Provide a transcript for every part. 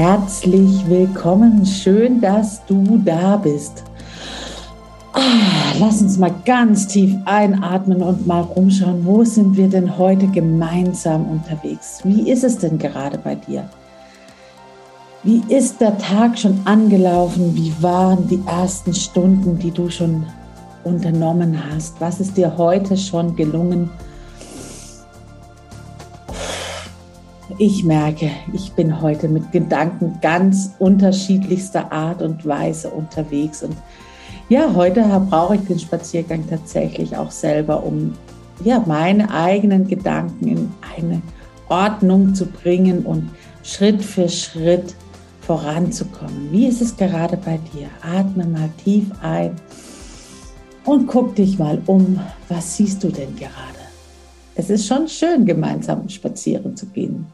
Herzlich willkommen, schön, dass du da bist. Ah, lass uns mal ganz tief einatmen und mal rumschauen, wo sind wir denn heute gemeinsam unterwegs? Wie ist es denn gerade bei dir? Wie ist der Tag schon angelaufen? Wie waren die ersten Stunden, die du schon unternommen hast? Was ist dir heute schon gelungen? Ich merke, ich bin heute mit Gedanken ganz unterschiedlichster Art und Weise unterwegs. Und ja, heute brauche ich den Spaziergang tatsächlich auch selber, um ja, meine eigenen Gedanken in eine Ordnung zu bringen und Schritt für Schritt voranzukommen. Wie ist es gerade bei dir? Atme mal tief ein und guck dich mal um. Was siehst du denn gerade? Es ist schon schön, gemeinsam spazieren zu gehen.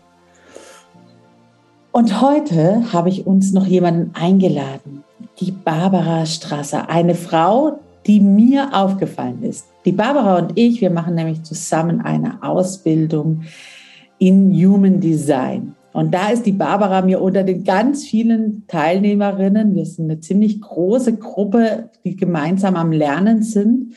Und heute habe ich uns noch jemanden eingeladen, die Barbara Strasser, eine Frau, die mir aufgefallen ist. Die Barbara und ich, wir machen nämlich zusammen eine Ausbildung in Human Design. Und da ist die Barbara mir unter den ganz vielen Teilnehmerinnen, wir sind eine ziemlich große Gruppe, die gemeinsam am Lernen sind.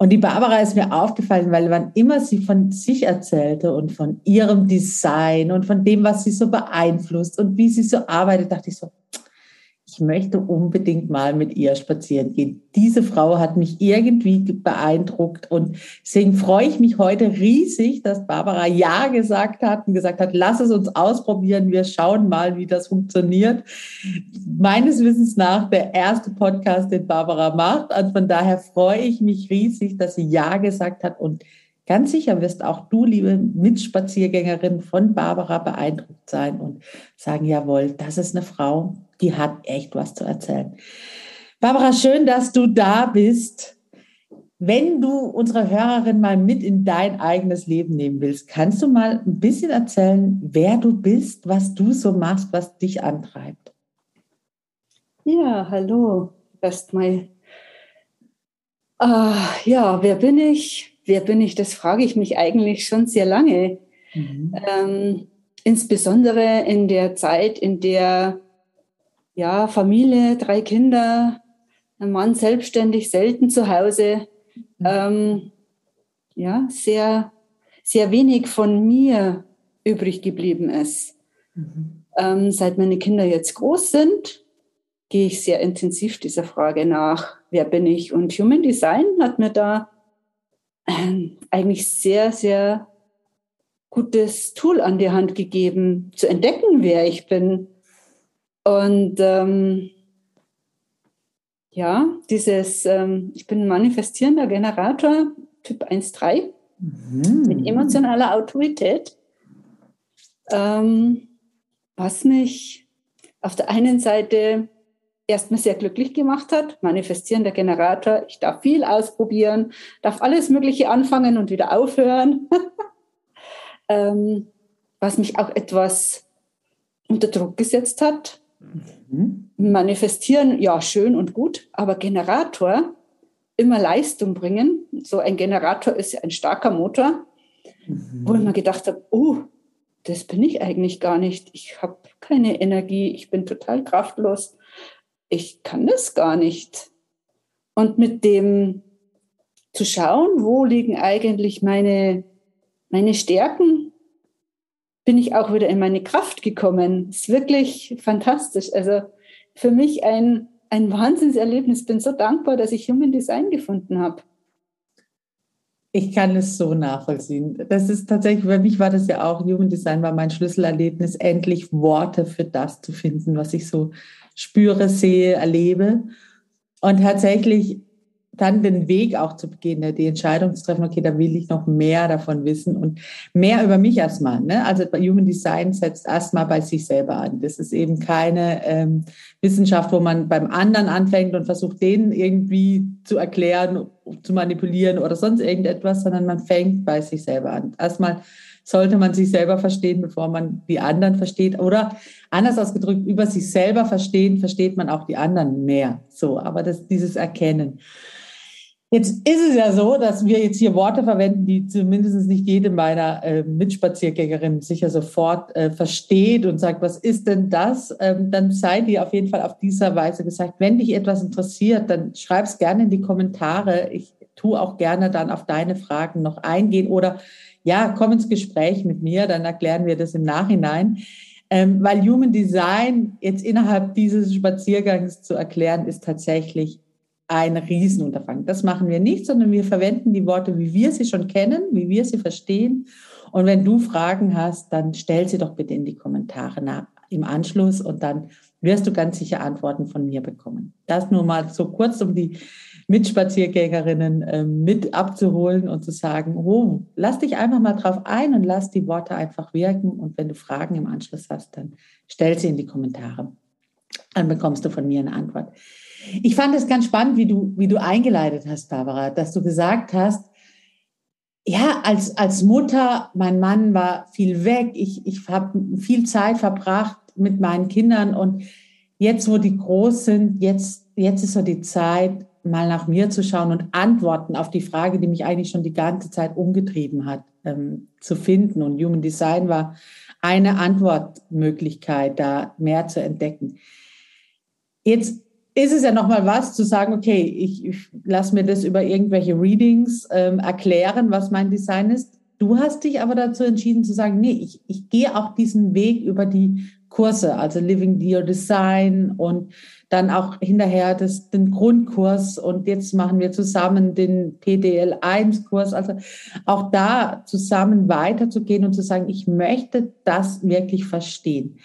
Und die Barbara ist mir aufgefallen, weil wann immer sie von sich erzählte und von ihrem Design und von dem, was sie so beeinflusst und wie sie so arbeitet, dachte ich so, ich möchte unbedingt mal mit ihr spazieren gehen. Diese Frau hat mich irgendwie beeindruckt und deswegen freue ich mich heute riesig, dass Barbara Ja gesagt hat und gesagt hat, lass es uns ausprobieren, wir schauen mal, wie das funktioniert. Meines Wissens nach der erste Podcast, den Barbara macht und von daher freue ich mich riesig, dass sie Ja gesagt hat und Ganz sicher wirst auch du, liebe Mitspaziergängerin von Barbara, beeindruckt sein und sagen, jawohl, das ist eine Frau, die hat echt was zu erzählen. Barbara, schön, dass du da bist. Wenn du unsere Hörerin mal mit in dein eigenes Leben nehmen willst, kannst du mal ein bisschen erzählen, wer du bist, was du so machst, was dich antreibt? Ja, hallo, erstmal. Uh, ja, wer bin ich? Wer bin ich? Das frage ich mich eigentlich schon sehr lange. Mhm. Ähm, insbesondere in der Zeit, in der ja, Familie, drei Kinder, ein Mann selbstständig, selten zu Hause. Mhm. Ähm, ja, sehr, sehr wenig von mir übrig geblieben ist. Mhm. Ähm, seit meine Kinder jetzt groß sind, gehe ich sehr intensiv dieser Frage nach, wer bin ich? Und Human Design hat mir da äh, eigentlich sehr, sehr gutes Tool an die Hand gegeben, zu entdecken, wer ich bin und ähm, ja, dieses, ähm, ich bin ein manifestierender Generator, Typ 1.3, mhm. mit emotionaler Autorität, ähm, was mich auf der einen Seite erstmal sehr glücklich gemacht hat, manifestierender Generator, ich darf viel ausprobieren, darf alles Mögliche anfangen und wieder aufhören, ähm, was mich auch etwas unter Druck gesetzt hat, Mhm. Manifestieren, ja, schön und gut, aber Generator, immer Leistung bringen. So ein Generator ist ja ein starker Motor, mhm. wo ich mir gedacht habe, oh, das bin ich eigentlich gar nicht. Ich habe keine Energie, ich bin total kraftlos. Ich kann das gar nicht. Und mit dem zu schauen, wo liegen eigentlich meine meine Stärken bin ich auch wieder in meine Kraft gekommen. Ist wirklich fantastisch. Also für mich ein, ein Wahnsinnserlebnis. Bin so dankbar, dass ich Human Design gefunden habe. Ich kann es so nachvollziehen. Das ist tatsächlich, für mich war das ja auch, Human Design war mein Schlüsselerlebnis, endlich Worte für das zu finden, was ich so spüre, sehe, erlebe. Und tatsächlich dann den Weg auch zu begehen, ne, die Entscheidung zu treffen, okay, da will ich noch mehr davon wissen und mehr über mich erstmal. Ne? Also bei Human Design setzt erstmal bei sich selber an. Das ist eben keine ähm, Wissenschaft, wo man beim anderen anfängt und versucht, den irgendwie zu erklären, zu manipulieren oder sonst irgendetwas, sondern man fängt bei sich selber an. Erstmal sollte man sich selber verstehen, bevor man die anderen versteht. Oder anders ausgedrückt, über sich selber verstehen, versteht man auch die anderen mehr. So, aber das, dieses Erkennen. Jetzt ist es ja so, dass wir jetzt hier Worte verwenden, die zumindest nicht jede meiner äh, Mitspaziergängerinnen sicher sofort äh, versteht und sagt, was ist denn das? Ähm, dann sei dir auf jeden Fall auf dieser Weise gesagt, wenn dich etwas interessiert, dann schreib es gerne in die Kommentare. Ich tue auch gerne dann auf deine Fragen noch eingehen oder ja, komm ins Gespräch mit mir, dann erklären wir das im Nachhinein. Ähm, weil Human Design jetzt innerhalb dieses Spaziergangs zu erklären, ist tatsächlich ein Riesenunterfangen. Das machen wir nicht, sondern wir verwenden die Worte, wie wir sie schon kennen, wie wir sie verstehen. Und wenn du Fragen hast, dann stell sie doch bitte in die Kommentare nach, im Anschluss und dann wirst du ganz sicher Antworten von mir bekommen. Das nur mal so kurz, um die Mitspaziergängerinnen äh, mit abzuholen und zu sagen, oh, lass dich einfach mal drauf ein und lass die Worte einfach wirken. Und wenn du Fragen im Anschluss hast, dann stell sie in die Kommentare. Dann bekommst du von mir eine Antwort. Ich fand es ganz spannend, wie du, wie du eingeleitet hast, Barbara, dass du gesagt hast, ja, als, als Mutter, mein Mann war viel weg, ich, ich habe viel Zeit verbracht mit meinen Kindern und jetzt, wo die groß sind, jetzt, jetzt ist so die Zeit, mal nach mir zu schauen und Antworten auf die Frage, die mich eigentlich schon die ganze Zeit umgetrieben hat, ähm, zu finden. Und Human Design war eine Antwortmöglichkeit, da mehr zu entdecken. Jetzt ist es ja nochmal was zu sagen, okay, ich, ich lasse mir das über irgendwelche Readings ähm, erklären, was mein Design ist. Du hast dich aber dazu entschieden zu sagen, nee, ich, ich gehe auch diesen Weg über die Kurse, also Living Your Design und dann auch hinterher das, den Grundkurs und jetzt machen wir zusammen den PDL1-Kurs. Also auch da zusammen weiterzugehen und zu sagen, ich möchte das wirklich verstehen.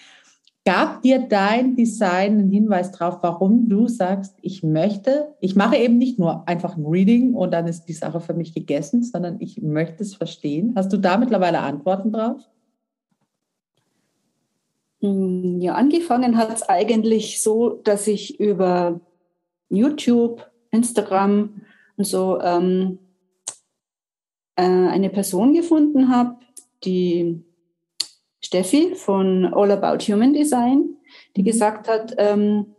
Gab dir dein Design einen Hinweis darauf, warum du sagst, ich möchte, ich mache eben nicht nur einfach ein Reading und dann ist die Sache für mich gegessen, sondern ich möchte es verstehen. Hast du da mittlerweile Antworten drauf? Hm, ja, angefangen hat es eigentlich so, dass ich über YouTube, Instagram und so ähm, äh, eine Person gefunden habe, die Steffi von All About Human Design, die mhm. gesagt hat, ähm,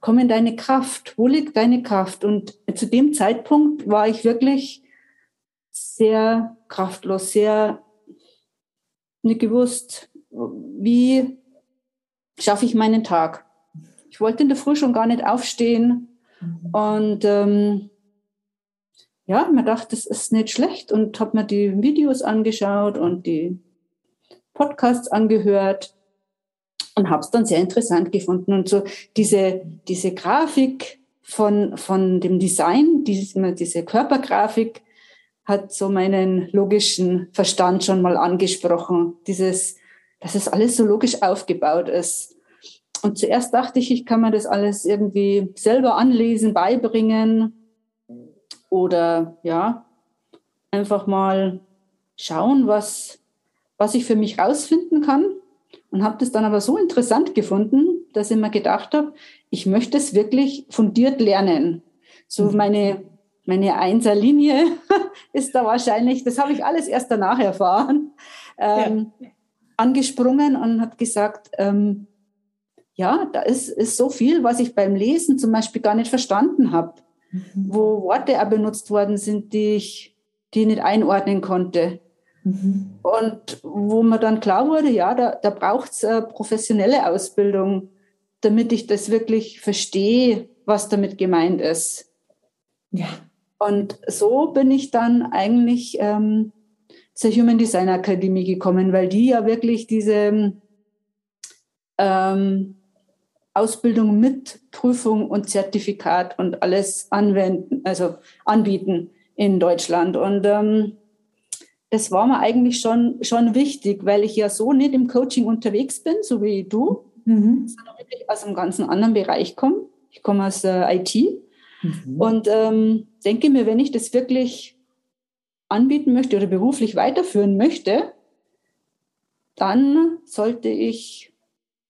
komm in deine Kraft, wo liegt deine Kraft? Und zu dem Zeitpunkt war ich wirklich sehr kraftlos, sehr nicht gewusst, wie schaffe ich meinen Tag. Ich wollte in der Früh schon gar nicht aufstehen mhm. und ähm, ja, man dachte, das ist nicht schlecht und habe mir die Videos angeschaut und die Podcasts angehört und habe es dann sehr interessant gefunden. Und so diese, diese Grafik von, von dem Design, diese, diese Körpergrafik, hat so meinen logischen Verstand schon mal angesprochen. Dieses, dass es alles so logisch aufgebaut ist. Und zuerst dachte ich, ich kann mir das alles irgendwie selber anlesen, beibringen oder ja, einfach mal schauen, was, was ich für mich rausfinden kann. Und habe das dann aber so interessant gefunden, dass ich mir gedacht habe, ich möchte es wirklich fundiert lernen. So mhm. meine, meine Einserlinie ist da wahrscheinlich, das habe ich alles erst danach erfahren, ähm, ja. angesprungen und habe gesagt, ähm, ja, da ist, ist so viel, was ich beim Lesen zum Beispiel gar nicht verstanden habe, mhm. wo Worte auch benutzt worden sind, die ich, die ich nicht einordnen konnte. Mhm. Und wo mir dann klar wurde, ja, da, da braucht es professionelle Ausbildung, damit ich das wirklich verstehe, was damit gemeint ist. Ja. Und so bin ich dann eigentlich ähm, zur Human Design Akademie gekommen, weil die ja wirklich diese ähm, Ausbildung mit Prüfung und Zertifikat und alles anwenden, also anbieten in Deutschland. Und ähm, das war mir eigentlich schon, schon wichtig, weil ich ja so nicht im Coaching unterwegs bin, so wie du, mhm. sondern wirklich aus einem ganz anderen Bereich komme. Ich komme aus der IT mhm. und ähm, denke mir, wenn ich das wirklich anbieten möchte oder beruflich weiterführen möchte, dann sollte ich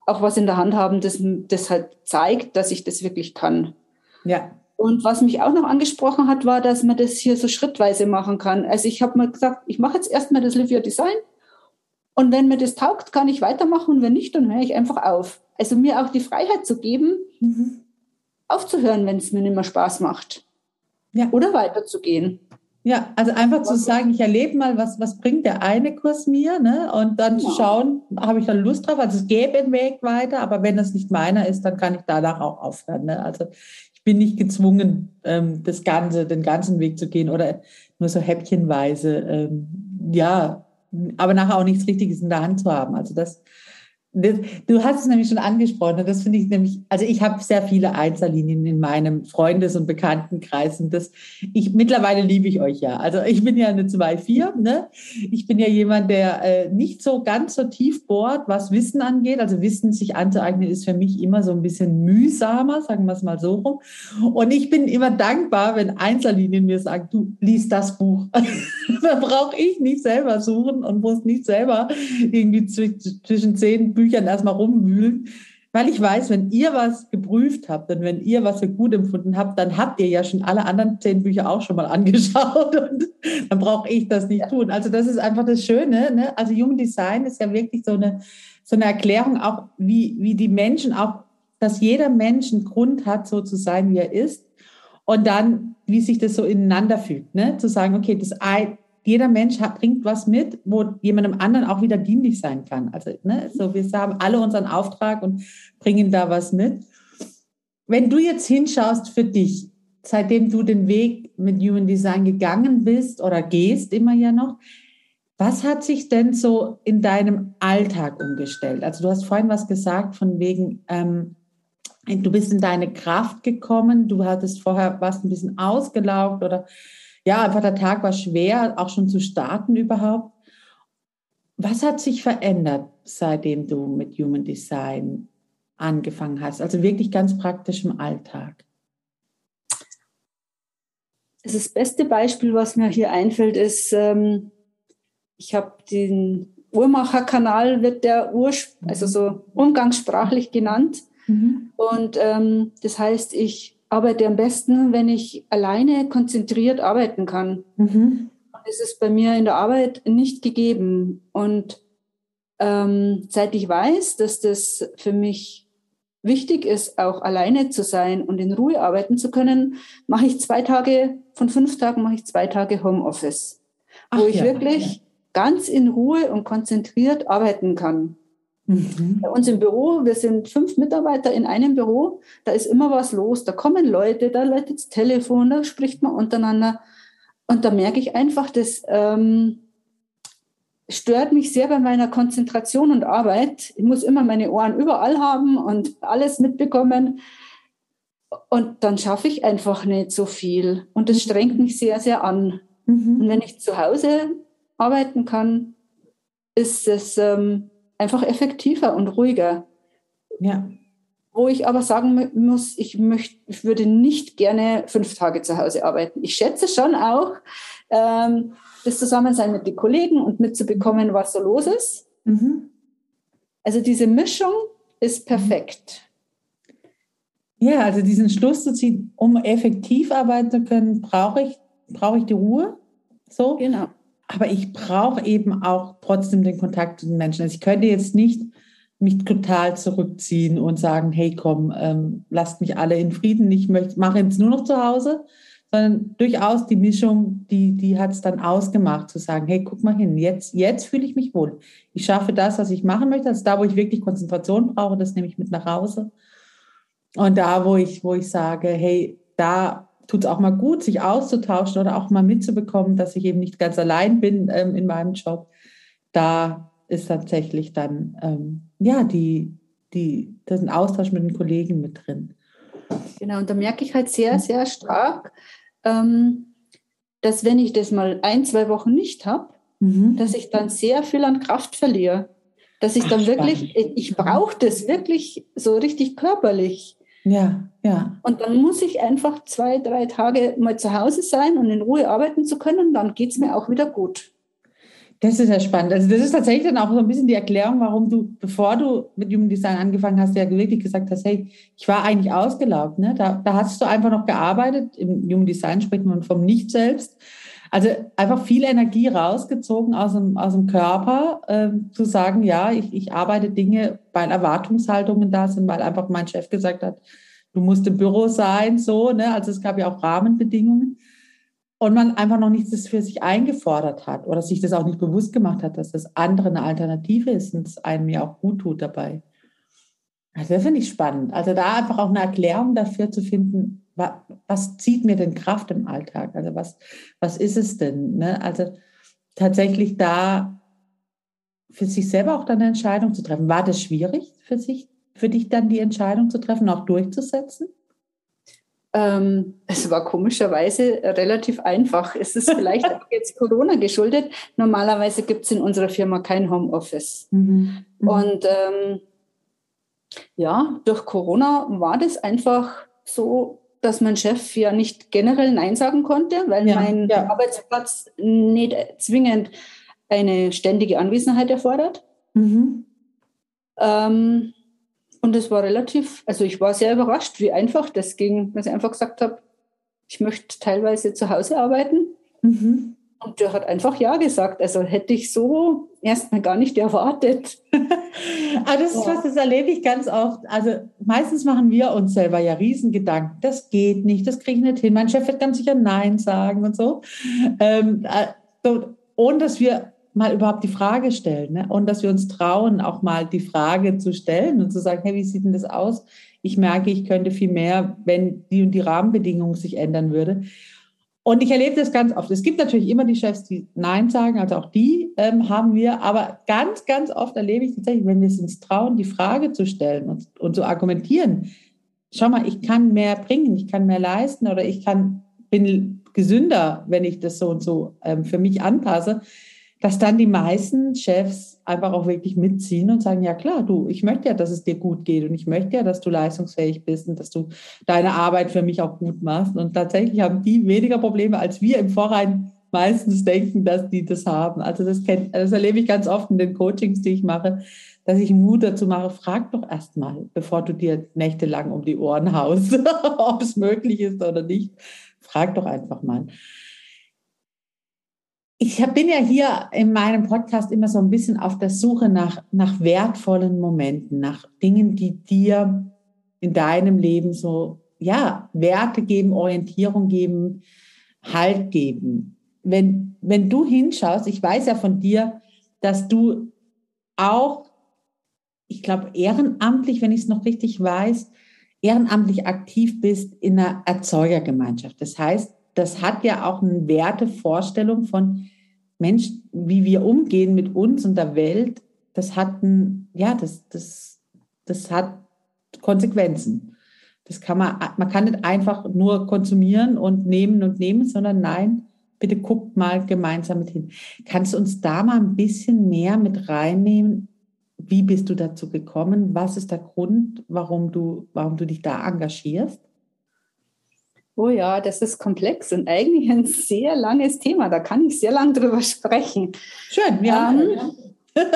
auch was in der Hand haben, das, das halt zeigt, dass ich das wirklich kann. Ja. Und was mich auch noch angesprochen hat, war, dass man das hier so schrittweise machen kann. Also ich habe mal gesagt, ich mache jetzt erstmal das Live Your Design und wenn mir das taugt, kann ich weitermachen und wenn nicht, dann höre ich einfach auf. Also mir auch die Freiheit zu geben, mhm. aufzuhören, wenn es mir nicht mehr Spaß macht. Ja. Oder weiterzugehen. Ja, also einfach zu sagen, ich erlebe mal, was, was bringt der eine Kurs mir, ne? Und dann ja. zu schauen, habe ich da Lust drauf? Also es gäbe einen Weg weiter, aber wenn das nicht meiner ist, dann kann ich danach auch aufhören. Ne? Also ich bin nicht gezwungen, ähm, das Ganze, den ganzen Weg zu gehen oder nur so häppchenweise, ähm, ja, aber nachher auch nichts Richtiges in der Hand zu haben. Also das, Du hast es nämlich schon angesprochen. Das finde ich nämlich, also ich habe sehr viele Einzellinien in meinem Freundes- und Bekanntenkreis. Und das, ich, mittlerweile liebe ich euch ja. Also ich bin ja eine 2-4, ne? Ich bin ja jemand, der äh, nicht so ganz so tief bohrt, was Wissen angeht. Also Wissen sich anzueignen ist für mich immer so ein bisschen mühsamer, sagen wir es mal so rum. Und ich bin immer dankbar, wenn Einzellinien mir sagen, du liest das Buch. da brauche ich nicht selber suchen und muss nicht selber irgendwie zwischen zehn Büchern erstmal rumwühlen, weil ich weiß, wenn ihr was geprüft habt und wenn ihr was für gut empfunden habt, dann habt ihr ja schon alle anderen zehn Bücher auch schon mal angeschaut und dann brauche ich das nicht tun. Also das ist einfach das Schöne. Ne? Also Human Design ist ja wirklich so eine, so eine Erklärung auch, wie, wie die Menschen auch, dass jeder Mensch einen Grund hat, so zu sein, wie er ist. Und dann, wie sich das so ineinander fügt, ne? zu sagen, okay, das, jeder Mensch hat, bringt was mit, wo jemandem anderen auch wieder dienlich sein kann. Also, ne, so wir haben alle unseren Auftrag und bringen da was mit. Wenn du jetzt hinschaust für dich, seitdem du den Weg mit Human Design gegangen bist oder gehst immer ja noch, was hat sich denn so in deinem Alltag umgestellt? Also du hast vorhin was gesagt von wegen, ähm, du bist in deine Kraft gekommen, du hattest vorher was ein bisschen ausgelaugt oder ja, einfach der Tag war schwer, auch schon zu starten überhaupt. Was hat sich verändert, seitdem du mit Human Design angefangen hast? Also wirklich ganz praktisch im Alltag. Das beste Beispiel, was mir hier einfällt, ist, ähm, ich habe den Uhrmacherkanal, wird der Ur, also so umgangssprachlich genannt. Mhm. Und ähm, das heißt, ich arbeite am besten, wenn ich alleine konzentriert arbeiten kann. Mhm. Das ist bei mir in der Arbeit nicht gegeben. Und ähm, seit ich weiß, dass das für mich wichtig ist, auch alleine zu sein und in Ruhe arbeiten zu können, mache ich zwei Tage, von fünf Tagen mache ich zwei Tage Homeoffice, wo ich ja, wirklich ja. ganz in Ruhe und konzentriert arbeiten kann. Mhm. Bei uns im Büro, wir sind fünf Mitarbeiter in einem Büro, da ist immer was los, da kommen Leute, da läutet das Telefon, da spricht man untereinander. Und da merke ich einfach, das ähm, stört mich sehr bei meiner Konzentration und Arbeit. Ich muss immer meine Ohren überall haben und alles mitbekommen. Und dann schaffe ich einfach nicht so viel. Und das strengt mich sehr, sehr an. Mhm. Und wenn ich zu Hause arbeiten kann, ist es ähm, einfach effektiver und ruhiger. Ja. Wo ich aber sagen muss, ich, möchte, ich würde nicht gerne fünf Tage zu Hause arbeiten. Ich schätze schon auch, ähm, das Zusammensein mit den Kollegen und mitzubekommen, was so los ist. Mhm. Also diese Mischung ist perfekt. Ja, also diesen Schluss zu ziehen, um effektiv arbeiten zu können, brauche ich, brauche ich die Ruhe. So. Genau. Aber ich brauche eben auch trotzdem den Kontakt zu den Menschen. Also ich könnte jetzt nicht mich total zurückziehen und sagen, hey komm, ähm, lasst mich alle in Frieden, ich möchte, mache jetzt nur noch zu Hause, sondern durchaus die Mischung, die, die hat es dann ausgemacht, zu sagen, hey, guck mal hin, jetzt, jetzt fühle ich mich wohl. Ich schaffe das, was ich machen möchte. Also da, wo ich wirklich Konzentration brauche, das nehme ich mit nach Hause. Und da, wo ich, wo ich sage, hey, da tut es auch mal gut, sich auszutauschen oder auch mal mitzubekommen, dass ich eben nicht ganz allein bin ähm, in meinem Job. Da ist tatsächlich dann ähm, ja die, die, das ist ein Austausch mit den Kollegen mit drin. Genau, und da merke ich halt sehr, sehr stark, ähm, dass wenn ich das mal ein, zwei Wochen nicht habe, mhm. dass ich dann sehr viel an Kraft verliere. Dass ich Ach, dann wirklich, spannend. ich brauche das wirklich so richtig körperlich. Ja, ja. Und dann muss ich einfach zwei, drei Tage mal zu Hause sein und in Ruhe arbeiten zu können, dann geht es mir auch wieder gut. Das ist ja spannend. Also das ist tatsächlich dann auch so ein bisschen die Erklärung, warum du, bevor du mit Human Design angefangen hast, ja wirklich gesagt hast, hey, ich war eigentlich ausgelaugt. Ne? Da, da hast du einfach noch gearbeitet. Im Human Design spricht man vom Nicht-Selbst. Also einfach viel Energie rausgezogen aus dem, aus dem Körper, ähm, zu sagen, ja, ich, ich arbeite Dinge, weil Erwartungshaltungen da sind, weil einfach mein Chef gesagt hat, du musst im Büro sein, so, ne? Also es gab ja auch Rahmenbedingungen und man einfach noch nichts für sich eingefordert hat oder sich das auch nicht bewusst gemacht hat, dass das andere eine Alternative ist und es einem ja auch gut tut dabei. Also das finde ich spannend. Also da einfach auch eine Erklärung dafür zu finden, was, was zieht mir denn Kraft im Alltag? Also was, was ist es denn? Ne? Also tatsächlich da für sich selber auch dann eine Entscheidung zu treffen. War das schwierig für sich, für dich dann die Entscheidung zu treffen, auch durchzusetzen? Ähm, es war komischerweise relativ einfach. Es ist vielleicht auch jetzt Corona geschuldet. Normalerweise gibt es in unserer Firma kein Homeoffice. Mhm. Mhm. Und ähm, ja, durch Corona war das einfach so, dass mein Chef ja nicht generell Nein sagen konnte, weil ja, mein ja. Arbeitsplatz nicht zwingend eine ständige Anwesenheit erfordert. Mhm. Ähm, und es war relativ, also ich war sehr überrascht, wie einfach das ging, dass ich einfach gesagt habe, ich möchte teilweise zu Hause arbeiten. Mhm. Und der hat einfach Ja gesagt. Also hätte ich so erstmal gar nicht erwartet. Aber das ist was, das erlebe ich ganz oft. Also meistens machen wir uns selber ja Riesengedanken. Das geht nicht, das kriege ich nicht hin. Mein Chef wird ganz sicher Nein sagen und so. Ähm, äh, so ohne dass wir mal überhaupt die Frage stellen ne? und dass wir uns trauen, auch mal die Frage zu stellen und zu sagen, hey, wie sieht denn das aus? Ich merke, ich könnte viel mehr, wenn die und die Rahmenbedingungen sich ändern würde. Und ich erlebe das ganz oft. Es gibt natürlich immer die Chefs, die Nein sagen, also auch die ähm, haben wir, aber ganz, ganz oft erlebe ich tatsächlich, wenn wir es uns trauen, die Frage zu stellen und, und zu argumentieren. Schau mal, ich kann mehr bringen, ich kann mehr leisten oder ich kann, bin gesünder, wenn ich das so und so ähm, für mich anpasse dass dann die meisten Chefs einfach auch wirklich mitziehen und sagen, ja klar, du, ich möchte ja, dass es dir gut geht und ich möchte ja, dass du leistungsfähig bist und dass du deine Arbeit für mich auch gut machst. Und tatsächlich haben die weniger Probleme, als wir im Vorrein meistens denken, dass die das haben. Also das, kennt, das erlebe ich ganz oft in den Coachings, die ich mache, dass ich Mut dazu mache, frag doch erst mal, bevor du dir nächtelang um die Ohren haust, ob es möglich ist oder nicht. Frag doch einfach mal ich bin ja hier in meinem Podcast immer so ein bisschen auf der Suche nach, nach wertvollen Momenten, nach Dingen, die dir in deinem Leben so, ja, Werte geben, Orientierung geben, Halt geben. Wenn, wenn du hinschaust, ich weiß ja von dir, dass du auch, ich glaube, ehrenamtlich, wenn ich es noch richtig weiß, ehrenamtlich aktiv bist in einer Erzeugergemeinschaft. Das heißt, das hat ja auch eine Wertevorstellung von Mensch, wie wir umgehen mit uns und der Welt, das hat ein, ja, das, das, das hat Konsequenzen. Das kann man, man kann nicht einfach nur konsumieren und nehmen und nehmen, sondern nein, bitte guckt mal gemeinsam mit hin. Kannst du uns da mal ein bisschen mehr mit reinnehmen? Wie bist du dazu gekommen? Was ist der Grund, warum du, warum du dich da engagierst? Oh ja, das ist komplex und eigentlich ein sehr langes Thema. Da kann ich sehr lang drüber sprechen. Schön, wir ähm,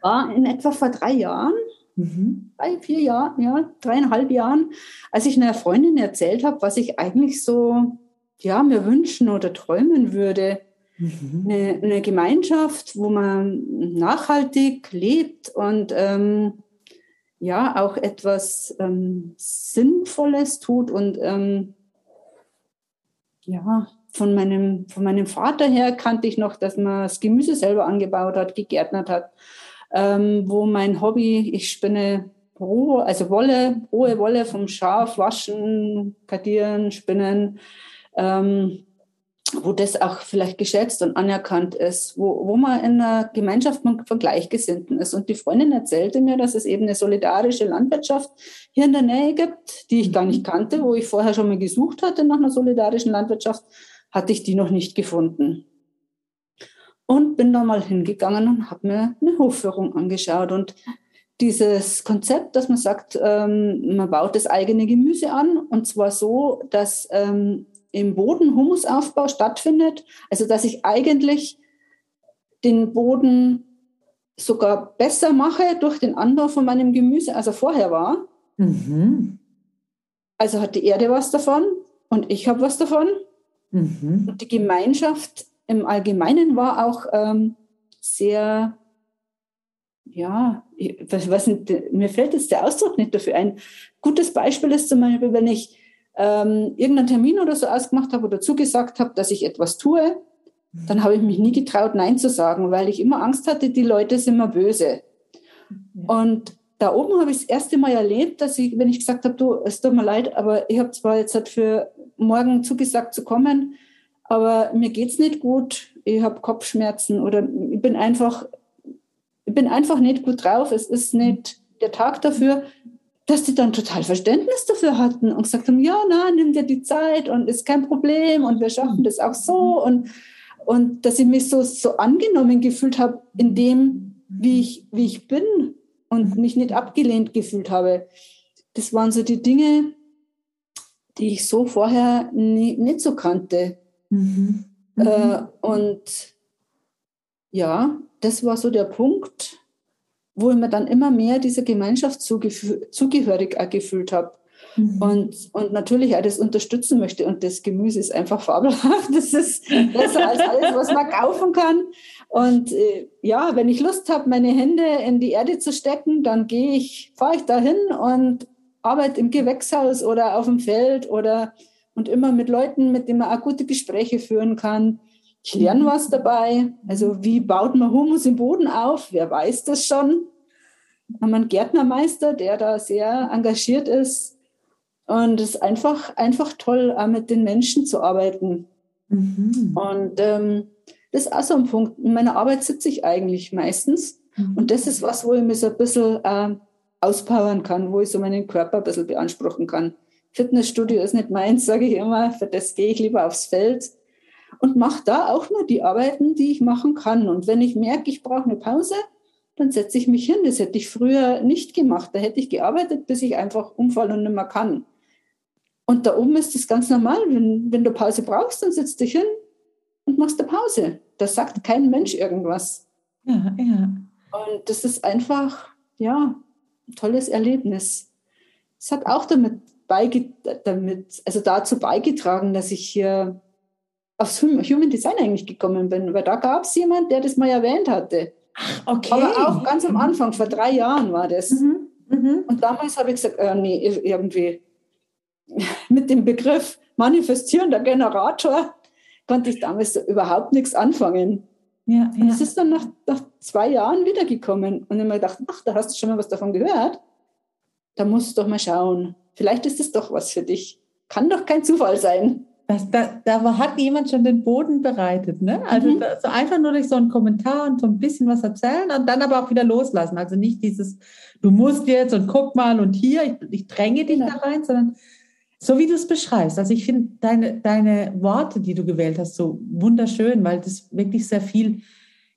war in etwa vor drei Jahren, mhm. drei, vier Jahren, ja, dreieinhalb Jahren, als ich einer Freundin erzählt habe, was ich eigentlich so ja, mir wünschen oder träumen würde. Mhm. Eine, eine, Gemeinschaft, wo man nachhaltig lebt und ähm, ja auch etwas ähm, Sinnvolles tut und ähm, ja, von meinem, von meinem Vater her kannte ich noch, dass man das Gemüse selber angebaut hat, gegärtnert hat. Ähm, wo mein Hobby, ich spinne rohe, also Wolle, rohe Wolle vom Schaf, waschen, kardieren, spinnen. ähm, wo das auch vielleicht geschätzt und anerkannt ist, wo, wo man in einer Gemeinschaft von Gleichgesinnten ist. Und die Freundin erzählte mir, dass es eben eine solidarische Landwirtschaft hier in der Nähe gibt, die ich gar nicht kannte, wo ich vorher schon mal gesucht hatte nach einer solidarischen Landwirtschaft, hatte ich die noch nicht gefunden. Und bin da mal hingegangen und habe mir eine Hofführung angeschaut. Und dieses Konzept, dass man sagt, ähm, man baut das eigene Gemüse an und zwar so, dass ähm, im Boden Humusaufbau stattfindet. Also dass ich eigentlich den Boden sogar besser mache durch den Anbau von meinem Gemüse, als er vorher war. Mhm. Also hat die Erde was davon und ich habe was davon. Mhm. Und die Gemeinschaft im Allgemeinen war auch ähm, sehr, ja, was, was, mir fällt jetzt der Ausdruck nicht dafür ein. Gutes Beispiel ist zum Beispiel, wenn ich ähm, irgendeinen Termin oder so ausgemacht habe oder zugesagt habe, dass ich etwas tue, dann habe ich mich nie getraut, Nein zu sagen, weil ich immer Angst hatte, die Leute sind mir böse. Und da oben habe ich das erste Mal erlebt, dass ich, wenn ich gesagt habe, du, es tut mir leid, aber ich habe zwar jetzt halt für morgen zugesagt zu kommen, aber mir geht es nicht gut, ich habe Kopfschmerzen oder ich bin einfach, ich bin einfach nicht gut drauf, es ist nicht der Tag dafür, dass die dann total Verständnis dafür hatten und gesagt haben, ja, na, nimm dir die Zeit und ist kein Problem und wir schaffen das auch so und, und dass ich mich so, so angenommen gefühlt habe in dem, wie ich, wie ich bin und mich nicht abgelehnt gefühlt habe. Das waren so die Dinge, die ich so vorher nie, nicht so kannte. Mhm. Äh, mhm. und ja, das war so der Punkt, wo ich mir dann immer mehr dieser Gemeinschaft zugehörig gefühlt habe. Mhm. Und, und natürlich auch das unterstützen möchte. Und das Gemüse ist einfach fabelhaft. Das ist besser als alles, was man kaufen kann. Und äh, ja, wenn ich Lust habe, meine Hände in die Erde zu stecken, dann gehe ich, fahre ich dahin und arbeite im Gewächshaus oder auf dem Feld oder und immer mit Leuten, mit denen man auch gute Gespräche führen kann. Ich lerne was dabei. Also wie baut man Humus im Boden auf? Wer weiß das schon? Wir haben einen Gärtnermeister, der da sehr engagiert ist. Und es ist einfach, einfach toll, auch mit den Menschen zu arbeiten. Mhm. Und ähm, das ist auch so ein Punkt. In meiner Arbeit sitze ich eigentlich meistens. Mhm. Und das ist was, wo ich mich so ein bisschen äh, auspowern kann, wo ich so meinen Körper ein bisschen beanspruchen kann. Fitnessstudio ist nicht meins, sage ich immer. Für das gehe ich lieber aufs Feld und mache da auch nur die Arbeiten, die ich machen kann. Und wenn ich merke, ich brauche eine Pause, dann setze ich mich hin. Das hätte ich früher nicht gemacht. Da hätte ich gearbeitet, bis ich einfach umfall und nicht mehr kann. Und da oben ist das ganz normal. Wenn, wenn du Pause brauchst, dann setzt dich hin und machst eine Pause. Da sagt kein Mensch irgendwas. Ja, ja. Und das ist einfach, ja, ein tolles Erlebnis. Es hat auch damit, damit also dazu beigetragen, dass ich hier aufs Human Design eigentlich gekommen bin, weil da gab es jemand, der das mal erwähnt hatte. Ach, okay. Aber auch ganz am Anfang, vor drei Jahren war das. Mhm. Mhm. Und damals habe ich gesagt, äh, nee, irgendwie mit dem Begriff manifestierender Generator konnte ich damals überhaupt nichts anfangen. Ja, ja. Und es ist dann nach, nach zwei Jahren wiedergekommen. Und ich mir gedacht, ach, da hast du schon mal was davon gehört. Da musst du doch mal schauen. Vielleicht ist es doch was für dich. Kann doch kein Zufall sein. Das, da, da hat jemand schon den Boden bereitet. Ne? Also mhm. so einfach nur durch so einen Kommentar und so ein bisschen was erzählen und dann aber auch wieder loslassen. Also nicht dieses, du musst jetzt und guck mal und hier, ich, ich dränge dich ja. da rein, sondern so wie du es beschreibst. Also ich finde deine, deine Worte, die du gewählt hast, so wunderschön, weil das wirklich sehr viel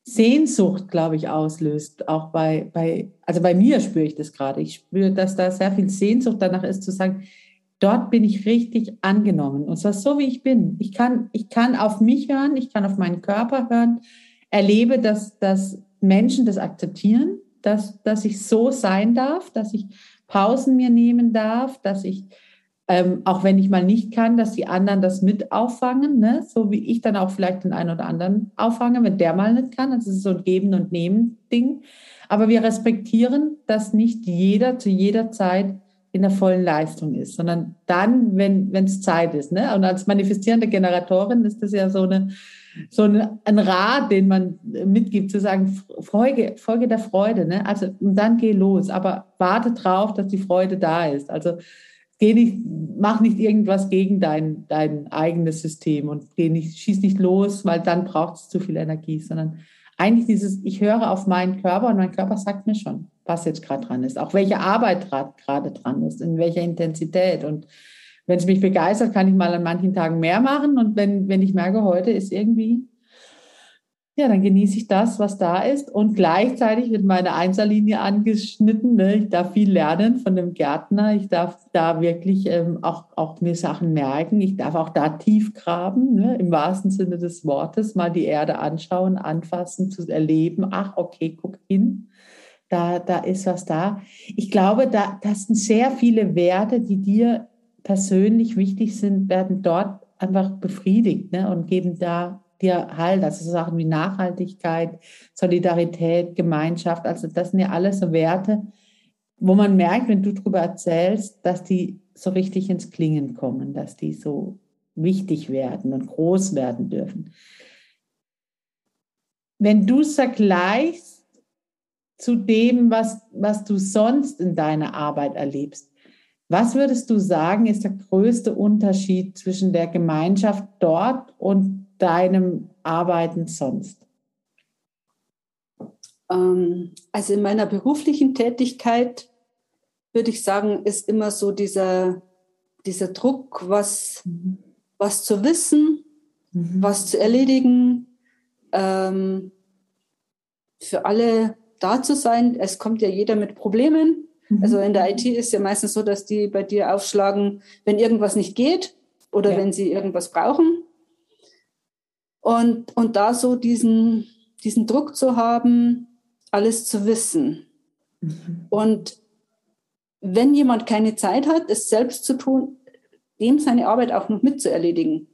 Sehnsucht, glaube ich, auslöst. Auch bei, bei, also bei mir spüre ich das gerade. Ich spüre, dass da sehr viel Sehnsucht danach ist, zu sagen, dort bin ich richtig angenommen. Und zwar so, wie ich bin. Ich kann, ich kann auf mich hören, ich kann auf meinen Körper hören, erlebe, dass, dass Menschen das akzeptieren, dass, dass ich so sein darf, dass ich Pausen mir nehmen darf, dass ich, ähm, auch wenn ich mal nicht kann, dass die anderen das mit auffangen, ne? so wie ich dann auch vielleicht den einen oder anderen auffange, wenn der mal nicht kann. Das ist so ein Geben- und Nehmen-Ding. Aber wir respektieren, dass nicht jeder zu jeder Zeit in der vollen Leistung ist, sondern dann, wenn es Zeit ist. Ne? Und als manifestierende Generatorin ist das ja so, eine, so eine, ein Rat, den man mitgibt, zu sagen, Folge, Folge der Freude. Ne? Also und dann geh los, aber warte drauf, dass die Freude da ist. Also geh nicht, mach nicht irgendwas gegen dein, dein eigenes System und geh nicht, schieß nicht los, weil dann braucht es zu viel Energie, sondern eigentlich dieses, ich höre auf meinen Körper und mein Körper sagt mir schon, was jetzt gerade dran ist, auch welche Arbeit gerade dran ist, in welcher Intensität. Und wenn es mich begeistert, kann ich mal an manchen Tagen mehr machen. Und wenn, wenn ich merke, heute ist irgendwie ja, dann genieße ich das, was da ist. Und gleichzeitig wird meine Einserlinie angeschnitten. Ne? Ich darf viel lernen von dem Gärtner. Ich darf da wirklich ähm, auch, auch mir Sachen merken. Ich darf auch da tief graben, ne? im wahrsten Sinne des Wortes, mal die Erde anschauen, anfassen, zu erleben. Ach, okay, guck hin. Da, da ist was da. Ich glaube, da, das sind sehr viele Werte, die dir persönlich wichtig sind, werden dort einfach befriedigt ne? und geben da dir Halt. Also Sachen wie Nachhaltigkeit, Solidarität, Gemeinschaft. Also das sind ja alles so Werte, wo man merkt, wenn du darüber erzählst, dass die so richtig ins Klingen kommen, dass die so wichtig werden und groß werden dürfen. Wenn du es vergleichst zu dem, was, was du sonst in deiner Arbeit erlebst, was würdest du sagen, ist der größte Unterschied zwischen der Gemeinschaft dort und deinem Arbeiten sonst? Ähm, also in meiner beruflichen Tätigkeit würde ich sagen, ist immer so dieser, dieser Druck, was, mhm. was zu wissen, mhm. was zu erledigen, ähm, für alle da zu sein. Es kommt ja jeder mit Problemen. Mhm. Also in der IT ist ja meistens so, dass die bei dir aufschlagen, wenn irgendwas nicht geht oder ja. wenn sie irgendwas brauchen. Und, und da so diesen, diesen Druck zu haben, alles zu wissen. Mhm. Und wenn jemand keine Zeit hat, es selbst zu tun, dem seine Arbeit auch noch mitzuerledigen.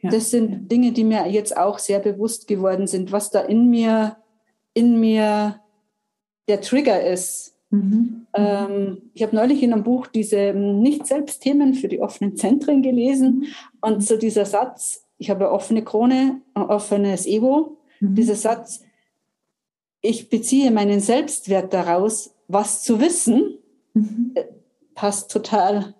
Ja. Das sind Dinge, die mir jetzt auch sehr bewusst geworden sind, was da in mir, in mir der Trigger ist. Mhm. Ähm, ich habe neulich in einem Buch diese Nicht-Selbst-Themen für die offenen Zentren gelesen und so dieser Satz, ich habe eine offene Krone, ein offenes Ego. Mhm. Dieser Satz, ich beziehe meinen Selbstwert daraus, was zu wissen, mhm. Äh, passt total.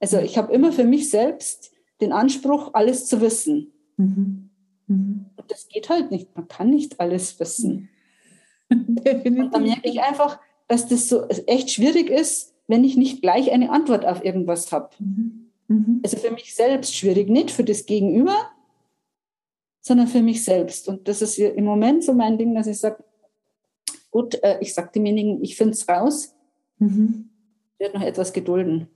Also ich habe immer für mich selbst den Anspruch, alles zu wissen. Mhm. mhm. Und das geht halt nicht. Man kann nicht alles wissen. Und dann merke ich einfach, dass das so echt schwierig ist, wenn ich nicht gleich eine Antwort auf irgendwas habe. Mhm. Mhm. Also für mich selbst schwierig, nicht für das Gegenüber, sondern für mich selbst. Und das ist im Moment so mein Ding, dass ich sage, gut, äh, ich sage demjenigen, ich finde es raus, mhm. ich werde noch etwas gedulden.